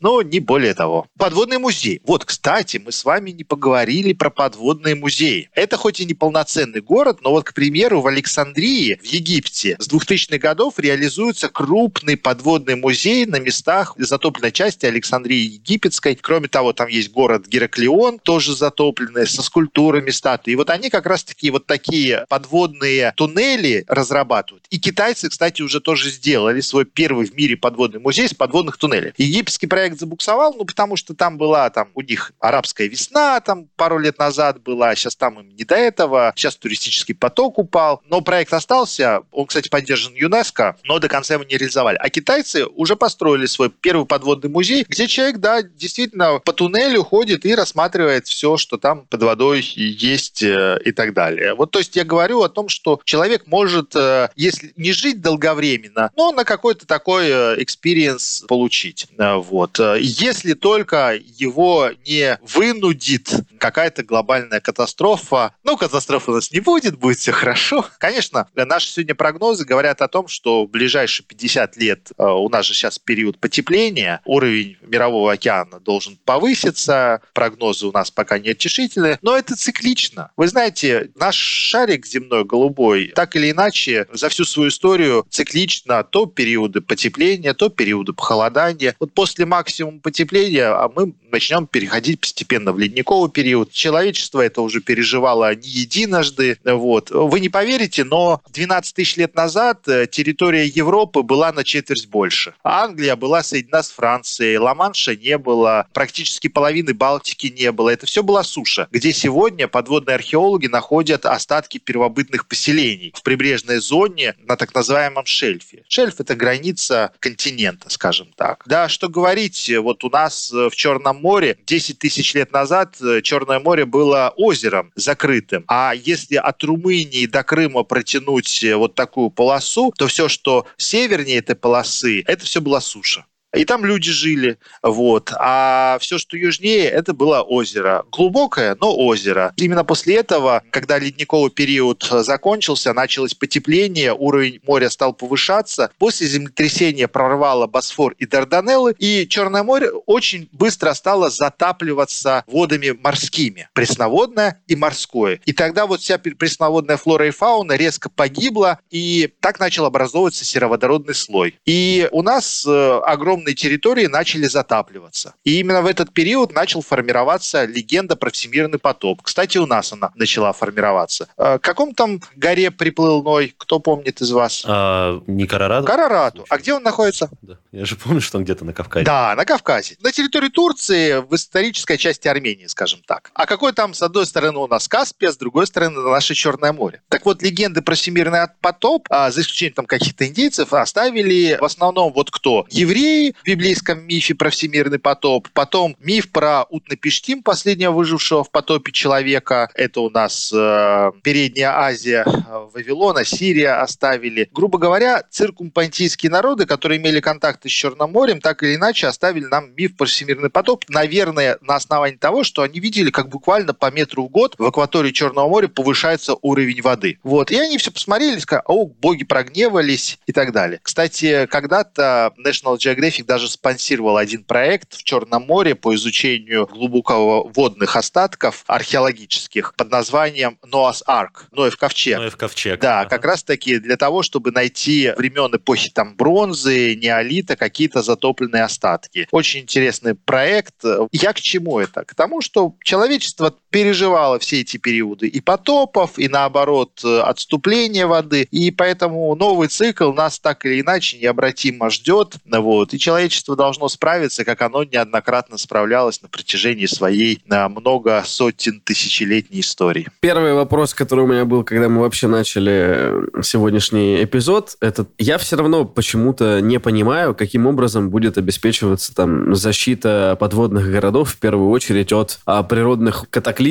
но не более того. Подводный музей. Вот, кстати, мы с вами не поговорили про подводные музеи. Это хоть и не полноценный город, но вот, к примеру, в Александрии, в Египте, с 2000-х годов реализуется крупный подводный музей на местах затопленной части Александрии Египетской. Кроме того, там есть город Гераклион, тоже затопленный, со скульптурами статуи. И вот они как раз-таки вот такие подводные туннели разрабатывают. И китайцы, кстати, уже тоже сделали свой первый в мире подводный музей с подводных туннелей. Египетский проект забуксовал, ну, потому что там была там у них арабская весна, там пару лет назад была, сейчас там им не до этого, сейчас туристический поток упал, но проект остался, он, кстати, поддержан ЮНЕСКО, но до конца его не реализовали. А китайцы уже построили свой первый подводный музей, где человек, да, действительно по туннелю ходит и рассматривает все, что там под водой есть э, и так далее. Вот, то есть я говорю о том, что человек может, э, если не жить долговременно, но на какой-то такой experience получить. Э, вот. Если только его не вынудит какая-то глобальная катастрофа, ну, катастрофы у нас не будет, будет все хорошо. Конечно, наши сегодня прогнозы говорят о том, что в ближайшие 50 лет у нас же сейчас период потепления, уровень мирового океана должен повыситься. Прогнозы у нас пока не утешительные, но это циклично. Вы знаете, наш шарик земной голубой так или иначе за всю свою историю циклично то периоды потепления, то периоды похолодания. Вот после максимума потепления а мы начнем переходить постепенно в ледниковый период. Человечество это уже переживало не единожды. Вот. Вы не поверите, но 12 тысяч лет назад э, территория Европы была на четверть больше. Англия была соединена с Францией, Ла-Манша не было, практически половины Балтики не было. Это все была суша, где сегодня подводные археологи находят остатки первобытных поселений в прибрежной зоне на так называемом шельфе. Шельф – это граница континента, скажем так. Да, что говорить, вот у нас в Черном море 10 тысяч лет назад Черное море было озером закрытым. А если от Румынии до Крыма протянуть вот такую полосу, то все, что севернее этой полосы, это все была суша и там люди жили, вот. А все, что южнее, это было озеро. Глубокое, но озеро. Именно после этого, когда ледниковый период закончился, началось потепление, уровень моря стал повышаться. После землетрясения прорвало Босфор и Дарданеллы, и Черное море очень быстро стало затапливаться водами морскими. Пресноводное и морское. И тогда вот вся пресноводная флора и фауна резко погибла, и так начал образовываться сероводородный слой. И у нас э, огромный огромные территории начали затапливаться. И именно в этот период начал формироваться легенда про всемирный потоп. Кстати, у нас она начала формироваться. К каком там горе приплыл Ной? Кто помнит из вас? А, не Карарату? Карарату. А где он находится? Да. Я же помню, что он где-то на Кавказе. Да, на Кавказе. На территории Турции, в исторической части Армении, скажем так. А какой там, с одной стороны, у нас Каспия, с другой стороны, наше Черное море. Так вот, легенды про всемирный потоп, а, за исключением там каких-то индейцев, оставили в основном вот кто? Евреи, в библейском мифе про всемирный потоп. Потом миф про Утнапиштим, последнего выжившего в потопе человека. Это у нас э, Передняя Азия, э, Вавилона, Сирия оставили. Грубо говоря, циркумпантийские народы, которые имели контакты с Черным морем, так или иначе оставили нам миф про всемирный потоп. Наверное, на основании того, что они видели, как буквально по метру в год в акватории Черного моря повышается уровень воды. Вот. И они все посмотрели, сказали, о, боги прогневались и так далее. Кстати, когда-то National Geographic даже спонсировал один проект в Черном море по изучению глубокого водных остатков археологических под названием Noah's Ark, Ноев ковчег. Ноев ковчег. Да, Ага. как раз таки для того, чтобы найти времен эпохи там бронзы, неолита, какие-то затопленные остатки. Очень интересный проект. Я к чему это? К тому, что человечество переживало все эти периоды и потопов, и наоборот э, отступления воды, и поэтому новый цикл нас так или иначе необратимо ждет, вот, и человечество должно справиться, как оно неоднократно справлялось на протяжении своей много сотен тысячелетней истории. Первый вопрос, который у меня был, когда мы вообще начали э, сегодняшний эпизод, это я все равно почему-то не понимаю, каким образом будет обеспечиваться там защита подводных городов в первую очередь от а, природных катаклизмов,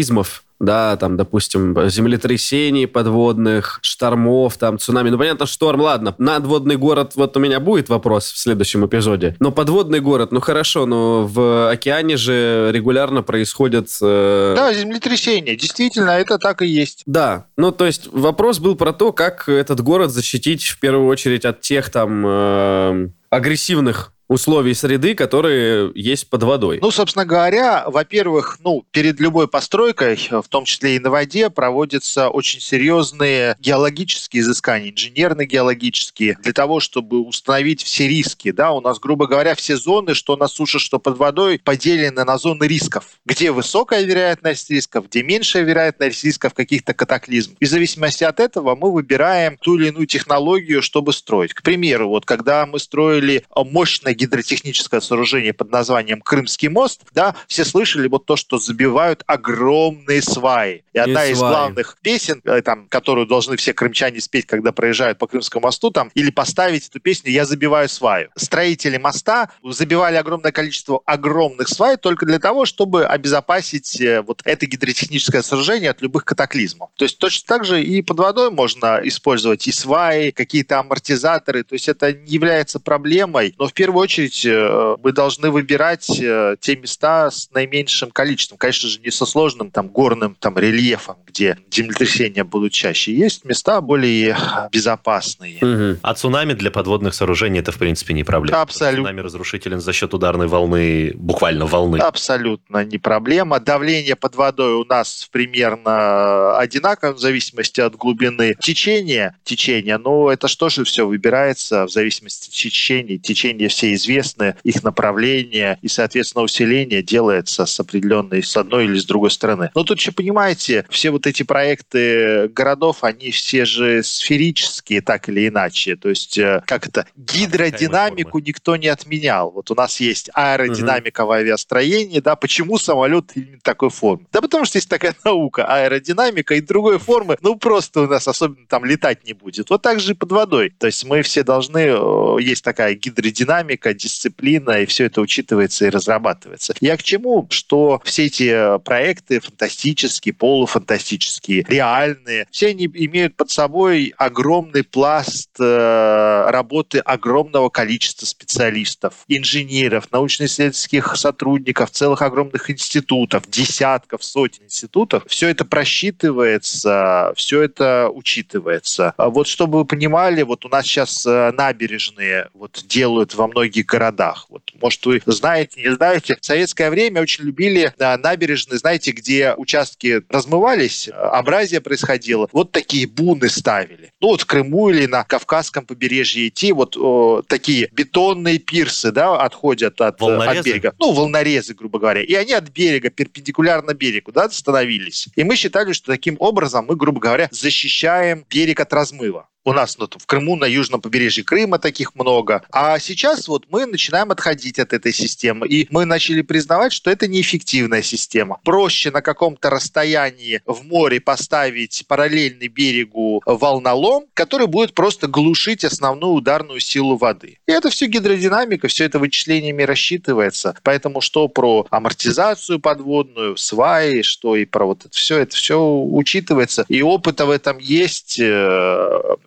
да, там, допустим, землетрясений подводных, штормов, там, цунами. Ну, понятно, шторм, ладно. Надводный город, вот у меня будет вопрос в следующем эпизоде. Но подводный город, ну, хорошо, но в океане же регулярно происходят... э, Да, землетрясение. Действительно, это так и есть. да, ну то есть вопрос был про то, как этот город защитить в первую очередь от тех там э, агрессивных условий среды, которые есть под водой. Ну, собственно говоря, во-первых, ну, перед любой постройкой, в том числе и на воде, проводятся очень серьезные геологические изыскания, инженерно-геологические, для того, чтобы установить все риски. Да, у нас, грубо говоря, все зоны, что на суше, что под водой, поделены на зоны рисков. Где высокая вероятность рисков, где меньшая вероятность рисков каких-то катаклизмов. И в зависимости от этого мы выбираем ту или иную технологию, чтобы строить. К примеру, вот когда мы строили мощное гидротехническое сооружение под названием Крымский мост, да, все слышали вот то, что забивают огромные сваи. И одна из сваи. главных песен, э, там, которую должны все крымчане спеть, когда проезжают по Крымскому мосту, там, или поставить эту песню «Я забиваю сваю». Строители моста забивали огромное количество огромных свай только для того, чтобы обезопасить э, вот это гидротехническое сооружение от любых катаклизмов. То есть точно так же и под водой можно использовать и сваи, какие-то амортизаторы. То есть это не является проблемой, но в первую очередь э, мы должны выбирать э, те места с наименьшим количеством. Конечно же, не со сложным там горным там рельефом, где землетрясения будут чаще. Есть места более безопасные. Мгм. А цунами для подводных сооружений это, в принципе, не проблема. Абсолютно. Цунами разрушителен за счет ударной волны, буквально волны. Абсолютно не проблема. Давление под водой у нас примерно одинаково в зависимости от глубины течения. Течения, но это что же все выбирается в зависимости от течения. Течения все известны, их направление и, соответственно, усиление делается с определенной, с одной или с другой стороны. Но тут еще понимаете, все вот эти проекты городов, они все же сферические, так или иначе. То есть, э, как это, гидродинамику никто не отменял. Вот у нас есть аэродинамика в авиастроении, да, почему самолет именно такой формы? Да потому что есть такая наука, аэродинамика и другой формы, ну просто у нас особенно там летать не будет. Вот так же и под водой. То есть мы все должны, э, есть такая гидродинамика, дисциплина, и все это учитывается и разрабатывается. Я к чему? Что все эти проекты фантастические, полуфантастические, реальные, все они имеют под собой огромный пласт э, работы огромного количества специалистов, инженеров, научно-исследовательских сотрудников, целых огромных институтов, десятков, сотен институтов. Все это просчитывается, все это учитывается. А Вот чтобы вы понимали, вот у нас сейчас э, набережные вот делают во многих городах. Вот, может, вы знаете, не знаете, в советское время очень любили набережные, знаете, где участки размывались, абразия происходила. Вот такие буны ставили. Ну вот в Крыму или на Кавказском побережье идти, вот о, такие бетонные пирсы, да, отходят от, э, Волнорезы? от берега. Ну, волнорезы, грубо говоря. И они от берега, перпендикулярно берегу, да, становились. И мы считали, что таким образом мы, грубо говоря, защищаем берег от размыва. У нас ну, в Крыму, на южном побережье Крыма таких много. А сейчас вот мы начинаем отходить от этой системы. И мы начали признавать, что это неэффективная система. Проще на каком-то расстоянии в море поставить параллельный берегу волнолом, который будет просто глушить основную ударную силу воды. И это все гидродинамика, все это вычислениями рассчитывается. Поэтому что про амортизацию подводную, сваи, что и про вот это все, это все учитывается. И опыта в этом есть.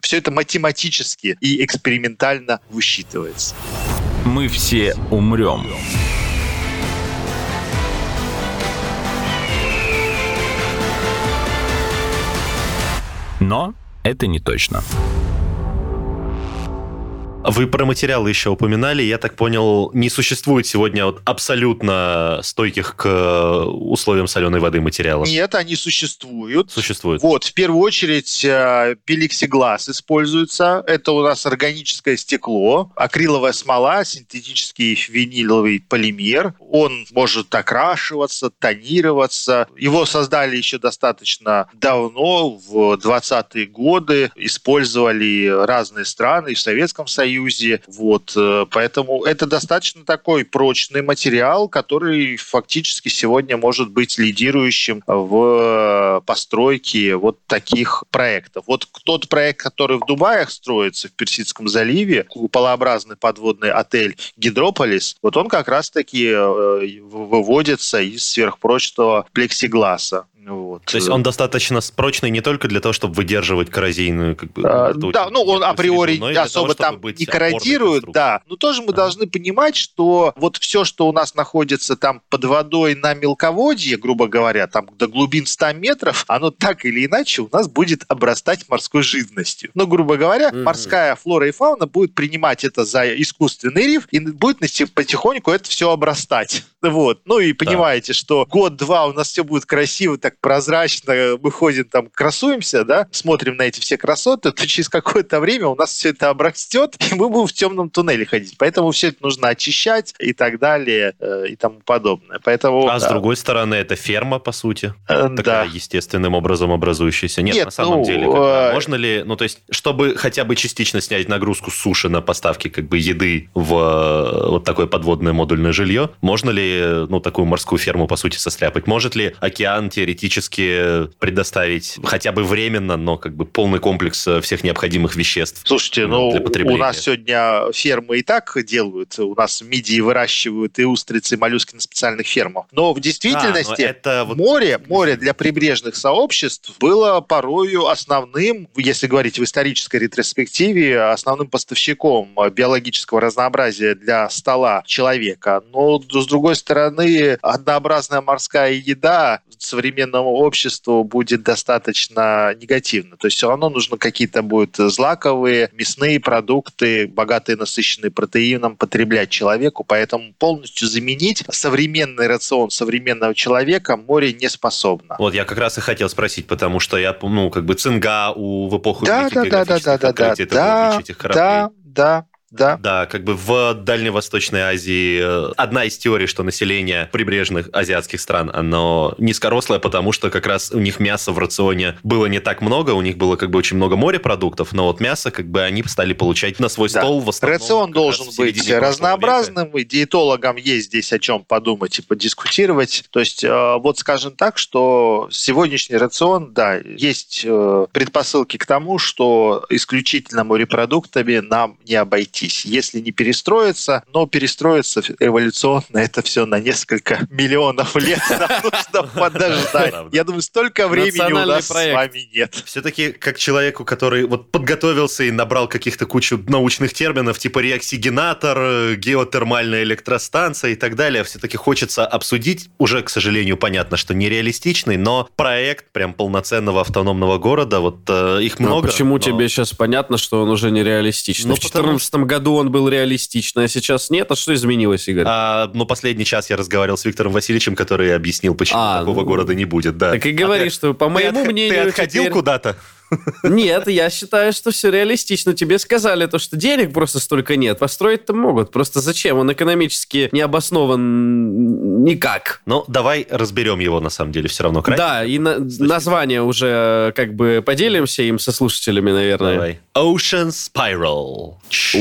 Все это математически и экспериментально высчитывается. Мы все умрем. Но это не точно. Вы про материалы еще упоминали. Я так понял, не существует сегодня вот абсолютно стойких к условиям соленой воды материалов. Нет, они существуют. Существуют. Вот, в первую очередь, э, пеликсиглаз используется. Это у нас органическое стекло, акриловая смола, синтетический виниловый полимер. Он может окрашиваться, тонироваться. Его создали еще достаточно давно, в 20-е годы. Использовали разные страны и в Советском Союзе, Союзе. Вот, э, поэтому это достаточно такой прочный материал, который фактически сегодня может быть лидирующим в постройке вот таких проектов. Вот тот проект, который в Дубаях строится, в Персидском заливе, куполообразный подводный отель Гидрополис, вот он как раз-таки э, выводится из сверхпрочного плексигласа. Вот. То есть он достаточно прочный не только для того, чтобы выдерживать коррозийную... Как бы, а, да, ну он априори среду, особо того, там не корродирует, да. Но тоже мы ага. должны понимать, что вот все, что у нас находится там под водой на мелководье, грубо говоря, там до глубин 100 метров, оно так или иначе у нас будет обрастать морской жизненностью. Ну, грубо говоря, угу. морская флора и фауна будет принимать это за искусственный риф и будет потихоньку это все обрастать. Вот. Ну и понимаете, да. что год-два у нас все будет красиво, так прозрачно, мы ходим там, красуемся, да, смотрим на эти все красоты, то через какое-то время у нас все это обрастет, и мы будем в темном туннеле ходить. Поэтому все это нужно очищать и так далее э, и тому подобное. Поэтому, а с другой стороны, это ферма, по сути, э, такая естественным образом образующаяся. Нет, Нет на самом ну, деле, э... можно ли, ну то есть, чтобы хотя бы частично снять нагрузку с суши на поставки как бы еды в э, вот такое подводное модульное жилье, можно ли, ну, такую морскую ферму, по сути, состряпать? Может ли океан теоретически теоретически предоставить хотя бы временно, но как бы полный комплекс э, всех необходимых веществ. Слушайте, ну, у нас сегодня фермы и так делают. У нас мидии выращивают и устрицы, и моллюски на специальных фермах. Но в действительности а, это море, море для прибрежных сообществ было порою основным, если говорить в исторической ретроспективе, основным поставщиком биологического разнообразия для стола человека. Но, с другой стороны, однообразная морская еда современному обществу будет достаточно негативно. То есть все равно нужно какие-то будут злаковые, мясные продукты, богатые, насыщенные протеином потреблять человеку, поэтому полностью заменить современный рацион современного человека море не способно. Вот я как раз и хотел спросить, потому что я, ну, как бы цинга у, в эпоху да, да, да, да, да, да, да, да, да, да, да. Да, как бы в Дальневосточной Азии э, одна из теорий, что население прибрежных азиатских стран, оно низкорослое, потому что как раз у них мяса в рационе было не так много, у них было как бы очень много морепродуктов, но вот мясо как бы они стали получать на свой да. стол в основном. Рацион должен быть разнообразным, века. и диетологам есть здесь о чем подумать и подискутировать. То есть э, вот скажем так, что сегодняшний рацион, да, есть э, предпосылки к тому, что исключительно морепродуктами нам не обойти обойтись, если не перестроиться. Но перестроиться эволюционно это все на несколько миллионов лет нужно подождать. Я думаю, столько времени у нас с вами нет. Все-таки как человеку, который вот подготовился и набрал каких-то кучу научных терминов, типа реоксигенатор, геотермальная электростанция и так далее, все-таки хочется обсудить, уже, к сожалению, понятно, что нереалистичный, но проект прям полноценного автономного города, вот э, их ну, много. Но почему но... тебе сейчас понятно, что он уже нереалистичный? Ну, в 2014 году году он был реалистичный, а сейчас нет. А что изменилось, Игорь? А, ну, последний час я разговаривал с Виктором Васильевичем, который объяснил, почему а, такого ну, города не будет. Да. Так и говори, а что, по моему ты, мнению... Ты отходил теперь... куда-то? Нет, я считаю, что все реалистично. Тебе сказали то, что денег просто столько нет. Построить-то могут. Просто зачем? Он экономически не обоснован никак. Ну, давай разберем его, на самом деле, все равно крайне. Да, и на- название уже как бы поделимся им со слушателями, наверное. Давай. Ocean Spiral.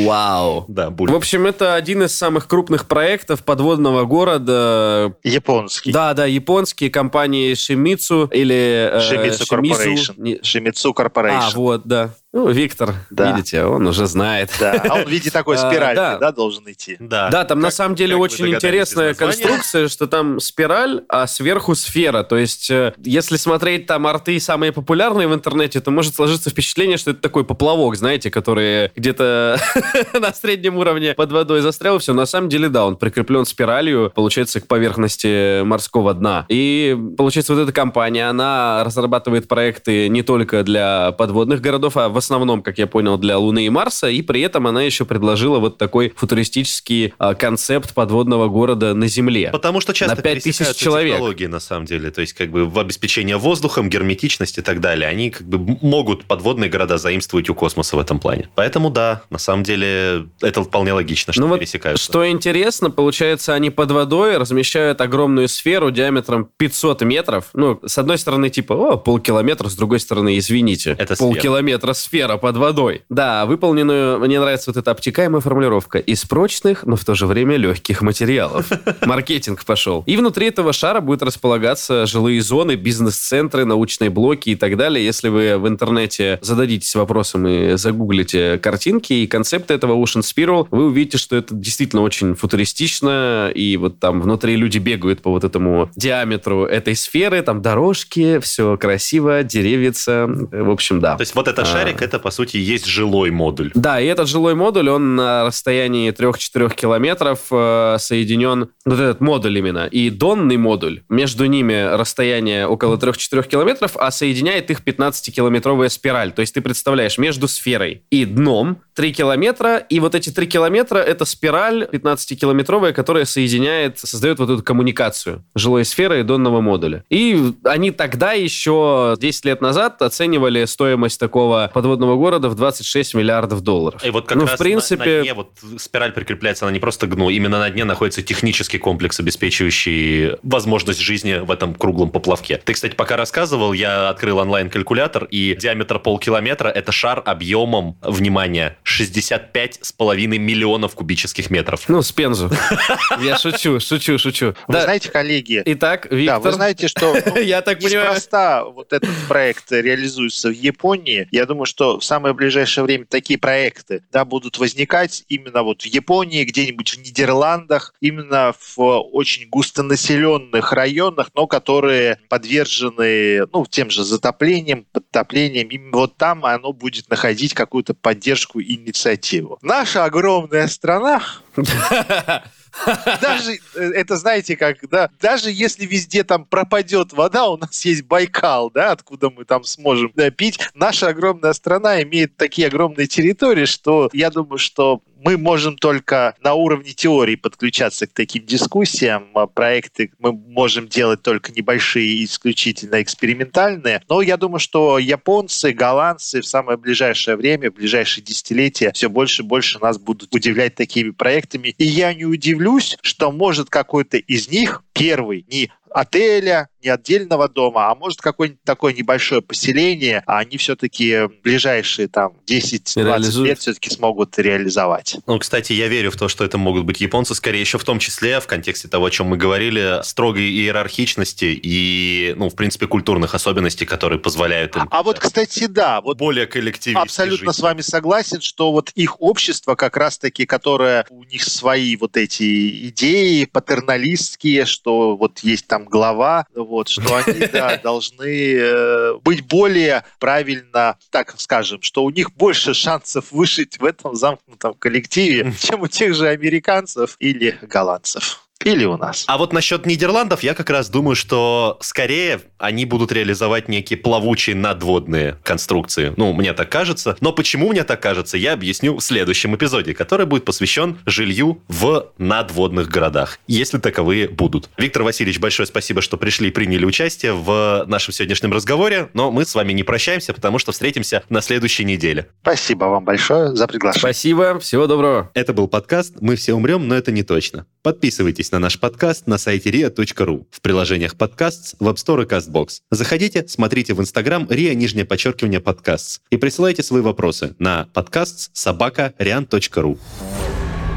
Вау. Да, В будет. общем, это один из самых крупных проектов подводного города. Японский. Да, да, японские компании Shimizu или... э, Shimizu Corporation. Не- Shimizu А, Corporation. вот, да. Ну, Виктор, Да. видите, он уже знает. Да, а он в виде такой А, спирали, да. да, должен идти. Да. Да, там на Как- самом деле очень интересная конструкция, что там спираль, а сверху сфера. То есть, э, если смотреть там арты самые популярные в интернете, то может сложиться впечатление, что это такой поплавок, знаете, который где-то на среднем уровне под водой застрял. Все, на самом деле, да, он прикреплен спиралью, получается, к поверхности морского дна. И, получается, вот эта компания, она разрабатывает проекты не только для подводных городов, а в основном, как я понял, для Луны и Марса, и при этом она еще предложила вот такой футуристический а, концепт подводного города на Земле. Потому что часто На 5000 пересекаются человек. технологии, на самом деле. То есть, как бы, в обеспечение воздухом, герметичность и так далее. Они, как бы, могут подводные города заимствовать у космоса в этом плане. Поэтому, да, на самом деле, это вполне логично, что Ну вот, пересекаются. что интересно, получается, они под водой размещают огромную сферу диаметром 500 метров. Ну, с одной стороны, типа, о, полкилометра, с другой стороны, извините, Это полкилометра сфера под водой. Да, выполненную, мне нравится вот эта обтекаемая формулировка, из прочных, но в то же время легких материалов. Маркетинг пошел. И внутри этого шара будет располагаться жилые зоны, бизнес-центры, научные блоки и так далее. Если вы в интернете зададитесь вопросом и загуглите картинки и концепты этого Ocean Spiral, вы увидите, что это действительно очень футуристично, и вот там внутри люди бегают по вот этому диаметру этой сферы, там дорожки, все красиво, деревица, в общем, да. То есть, вот этот А. шарик, это, по сути, есть жилой модуль. Да, и этот жилой модуль, он на расстоянии 3-4 километров э, соединен, вот этот модуль именно, и донный модуль. Между ними расстояние около 3-4 километров, а соединяет их 15-километровая спираль. То есть ты представляешь, между сферой и дном 3 километра, и вот эти 3 километра — это спираль 15-километровая, которая соединяет, создает вот эту коммуникацию жилой сферы и донного модуля. И они тогда еще 10 лет назад оценивали стоимость такого подводного города в 26 миллиардов долларов. И вот как ну, раз в принципе, на, на дне вот спираль прикрепляется, она не просто к дну, именно на дне находится технический комплекс, обеспечивающий возможность жизни в этом круглом поплавке. Ты, кстати, пока рассказывал, я открыл онлайн-калькулятор, и диаметр полкилометра – это шар объемом, внимание, 65,5 миллионов кубических метров. ну, с Пензу. Я шучу, шучу, шучу. Вы Да, знаете, коллеги, Итак, да, Виктор, вы знаете, что я так понимаю, неспроста вот этот проект реализуется в Японии. Я думаю, что в самое ближайшее время такие проекты да, будут возникать именно вот в Японии, где-нибудь в Нидерландах, именно в очень густонаселенных районах, но которые подвержены ну, тем же затоплением, подтоплением. Именно вот там оно будет находить какую-то поддержку и инициативу. Наша огромная страна даже э, это знаете как, да, даже если везде там пропадет вода, у нас есть Байкал, да, откуда мы там сможем пить. Наша огромная страна имеет такие огромные территории, что я думаю, что мы можем только на уровне теории подключаться к таким дискуссиям. А Проекты мы можем делать только небольшие исключительно экспериментальные. Но я думаю, что японцы, голландцы в самое ближайшее время, в ближайшие десятилетия все больше и больше нас будут удивлять такими проектами. И я не удивлюсь, что может какой-то из них первый не отеля, не отдельного дома, а может какое-нибудь такое небольшое поселение, а они все-таки ближайшие там 10-20 Реализуют. лет все-таки смогут реализовать. Ну, кстати, я верю в то, что это могут быть японцы, скорее еще в том числе, в контексте того, о чем мы говорили, строгой иерархичности и, ну, в принципе, культурных особенностей, которые позволяют им А, а вот, кстати, да, вот более коллективистски Абсолютно жить. с вами согласен, что вот их общество как раз-таки, которое у них свои вот эти идеи патерналистские, что вот есть там глава, вот, что они да, должны э, быть более правильно, так скажем, что у них больше шансов выжить в этом замкнутом коллективе, чем у тех же американцев или голландцев. Или у нас. А вот насчет Нидерландов я как раз думаю, что скорее они будут реализовать некие плавучие надводные конструкции. Ну, мне так кажется. Но почему мне так кажется, я объясню в следующем эпизоде, который будет посвящен жилью в надводных городах, если таковые будут. Виктор Васильевич, большое спасибо, что пришли и приняли участие в нашем сегодняшнем разговоре, но мы с вами не прощаемся, потому что встретимся на следующей неделе. Спасибо вам большое за приглашение. Спасибо, всего доброго. Это был подкаст «Мы все умрем, но это не точно». Подписывайтесь на наш подкаст на сайте ria.ru, в приложениях подкаст, в App Store и CastBox. Заходите, смотрите в Instagram ria нижнее подчеркивание подкаст и присылайте свои вопросы на подкаст собака rian.ru.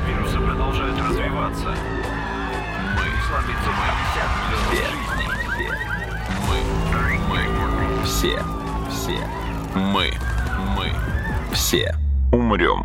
Вирусы продолжают развиваться. Мы сломиться мы все. Все. Все. Мы. Мы. Все. Умрем.